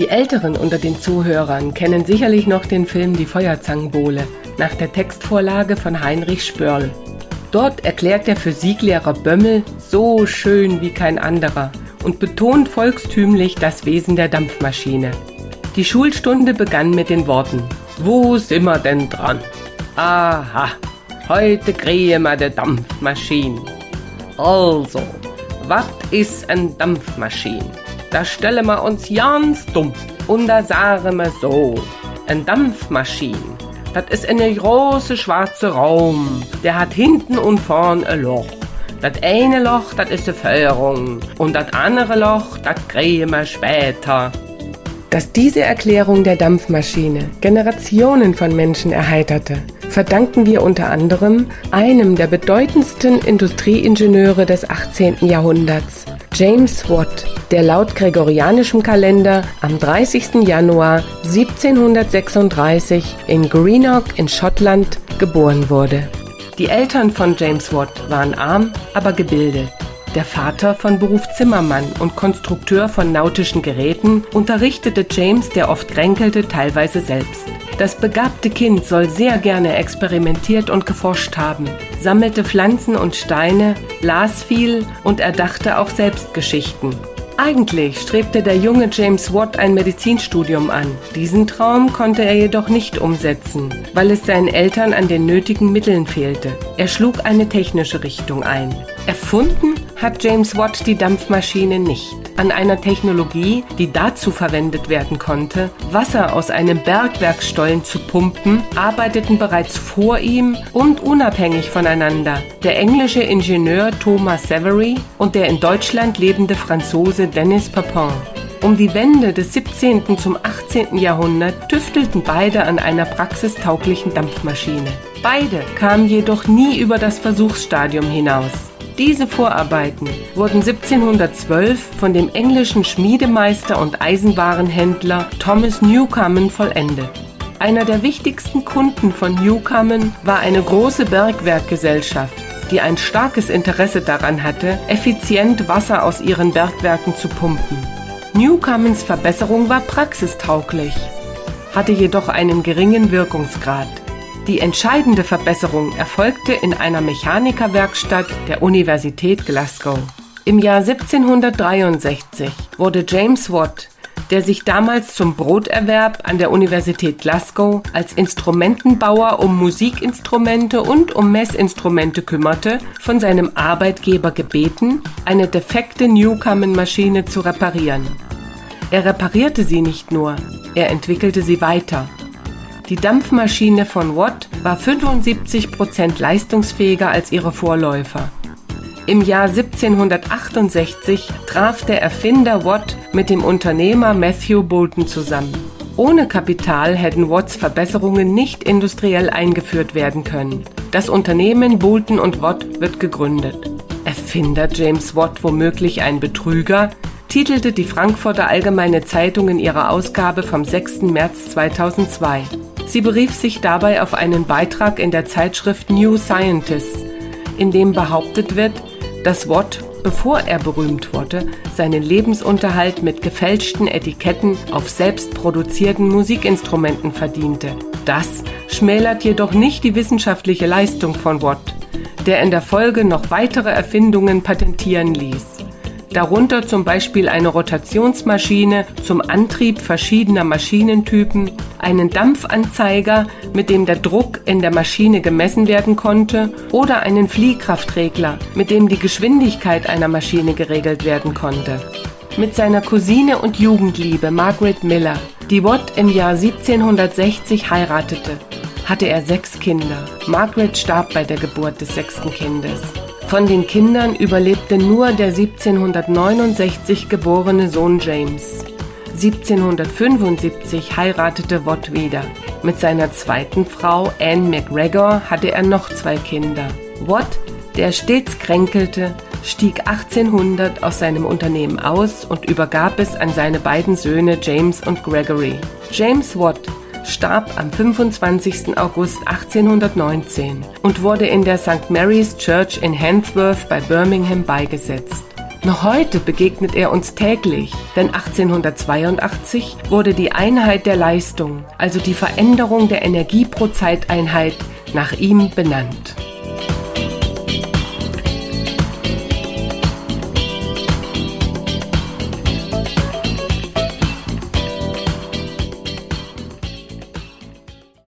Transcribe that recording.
Die Älteren unter den Zuhörern kennen sicherlich noch den Film Die Feuerzangenbowle nach der Textvorlage von Heinrich Spörl. Dort erklärt der Physiklehrer Bömmel so schön wie kein anderer und betont volkstümlich das Wesen der Dampfmaschine. Die Schulstunde begann mit den Worten: Wo sind wir denn dran? Aha, heute kriegen wir die Dampfmaschine. Also, was ist ein Dampfmaschine? Da stellen wir uns ganz dumm und da sagen wir so: Ein Dampfmaschine, das ist eine große schwarze Raum, der hat hinten und vorn ein Loch. Das eine Loch, das ist eine Feuerung und das andere Loch, das kriegen wir später. Dass diese Erklärung der Dampfmaschine Generationen von Menschen erheiterte, verdanken wir unter anderem einem der bedeutendsten Industrieingenieure des 18. Jahrhunderts, James Watt, der laut gregorianischem Kalender am 30. Januar 1736 in Greenock in Schottland geboren wurde. Die Eltern von James Watt waren arm, aber gebildet. Der Vater von Beruf Zimmermann und Konstrukteur von nautischen Geräten unterrichtete James, der oft kränkelte, teilweise selbst. Das begabte Kind soll sehr gerne experimentiert und geforscht haben, sammelte Pflanzen und Steine, las viel und erdachte auch selbst Geschichten. Eigentlich strebte der junge James Watt ein Medizinstudium an. Diesen Traum konnte er jedoch nicht umsetzen, weil es seinen Eltern an den nötigen Mitteln fehlte. Er schlug eine technische Richtung ein. Erfunden hat James Watt die Dampfmaschine nicht. An einer Technologie, die dazu verwendet werden konnte, Wasser aus einem Bergwerksstollen zu pumpen, arbeiteten bereits vor ihm und unabhängig voneinander der englische Ingenieur Thomas Savery und der in Deutschland lebende Franzose Denis Papin. Um die Wende des 17. zum 18. Jahrhundert tüftelten beide an einer praxistauglichen Dampfmaschine. Beide kamen jedoch nie über das Versuchsstadium hinaus. Diese Vorarbeiten wurden 1712 von dem englischen Schmiedemeister und Eisenwarenhändler Thomas Newcomen vollendet. Einer der wichtigsten Kunden von Newcomen war eine große Bergwerkgesellschaft, die ein starkes Interesse daran hatte, effizient Wasser aus ihren Bergwerken zu pumpen. Newcomens Verbesserung war praxistauglich, hatte jedoch einen geringen Wirkungsgrad. Die entscheidende Verbesserung erfolgte in einer Mechanikerwerkstatt der Universität Glasgow. Im Jahr 1763 wurde James Watt, der sich damals zum Broterwerb an der Universität Glasgow als Instrumentenbauer um Musikinstrumente und um Messinstrumente kümmerte, von seinem Arbeitgeber gebeten, eine defekte Newcomen-Maschine zu reparieren. Er reparierte sie nicht nur, er entwickelte sie weiter die Dampfmaschine von Watt war 75 Prozent leistungsfähiger als ihre Vorläufer. Im Jahr 1768 traf der Erfinder Watt mit dem Unternehmer Matthew Boulton zusammen. Ohne Kapital hätten Watts Verbesserungen nicht industriell eingeführt werden können. Das Unternehmen Boulton und Watt wird gegründet. Erfinder James Watt womöglich ein Betrüger, titelte die Frankfurter Allgemeine Zeitung in ihrer Ausgabe vom 6. März 2002. Sie berief sich dabei auf einen Beitrag in der Zeitschrift New Scientist, in dem behauptet wird, dass Watt, bevor er berühmt wurde, seinen Lebensunterhalt mit gefälschten Etiketten auf selbstproduzierten Musikinstrumenten verdiente. Das schmälert jedoch nicht die wissenschaftliche Leistung von Watt, der in der Folge noch weitere Erfindungen patentieren ließ darunter zum Beispiel eine Rotationsmaschine zum Antrieb verschiedener Maschinentypen, einen Dampfanzeiger, mit dem der Druck in der Maschine gemessen werden konnte, oder einen Fliehkraftregler, mit dem die Geschwindigkeit einer Maschine geregelt werden konnte. Mit seiner Cousine und Jugendliebe Margaret Miller, die Watt im Jahr 1760 heiratete, hatte er sechs Kinder. Margaret starb bei der Geburt des sechsten Kindes. Von den Kindern überlebte nur der 1769 geborene Sohn James. 1775 heiratete Watt wieder. Mit seiner zweiten Frau Anne McGregor hatte er noch zwei Kinder. Watt, der stets kränkelte, stieg 1800 aus seinem Unternehmen aus und übergab es an seine beiden Söhne James und Gregory. James Watt starb am 25. August 1819 und wurde in der St. Mary's Church in Handsworth bei Birmingham beigesetzt. Noch heute begegnet er uns täglich, denn 1882 wurde die Einheit der Leistung, also die Veränderung der Energie pro Zeiteinheit, nach ihm benannt.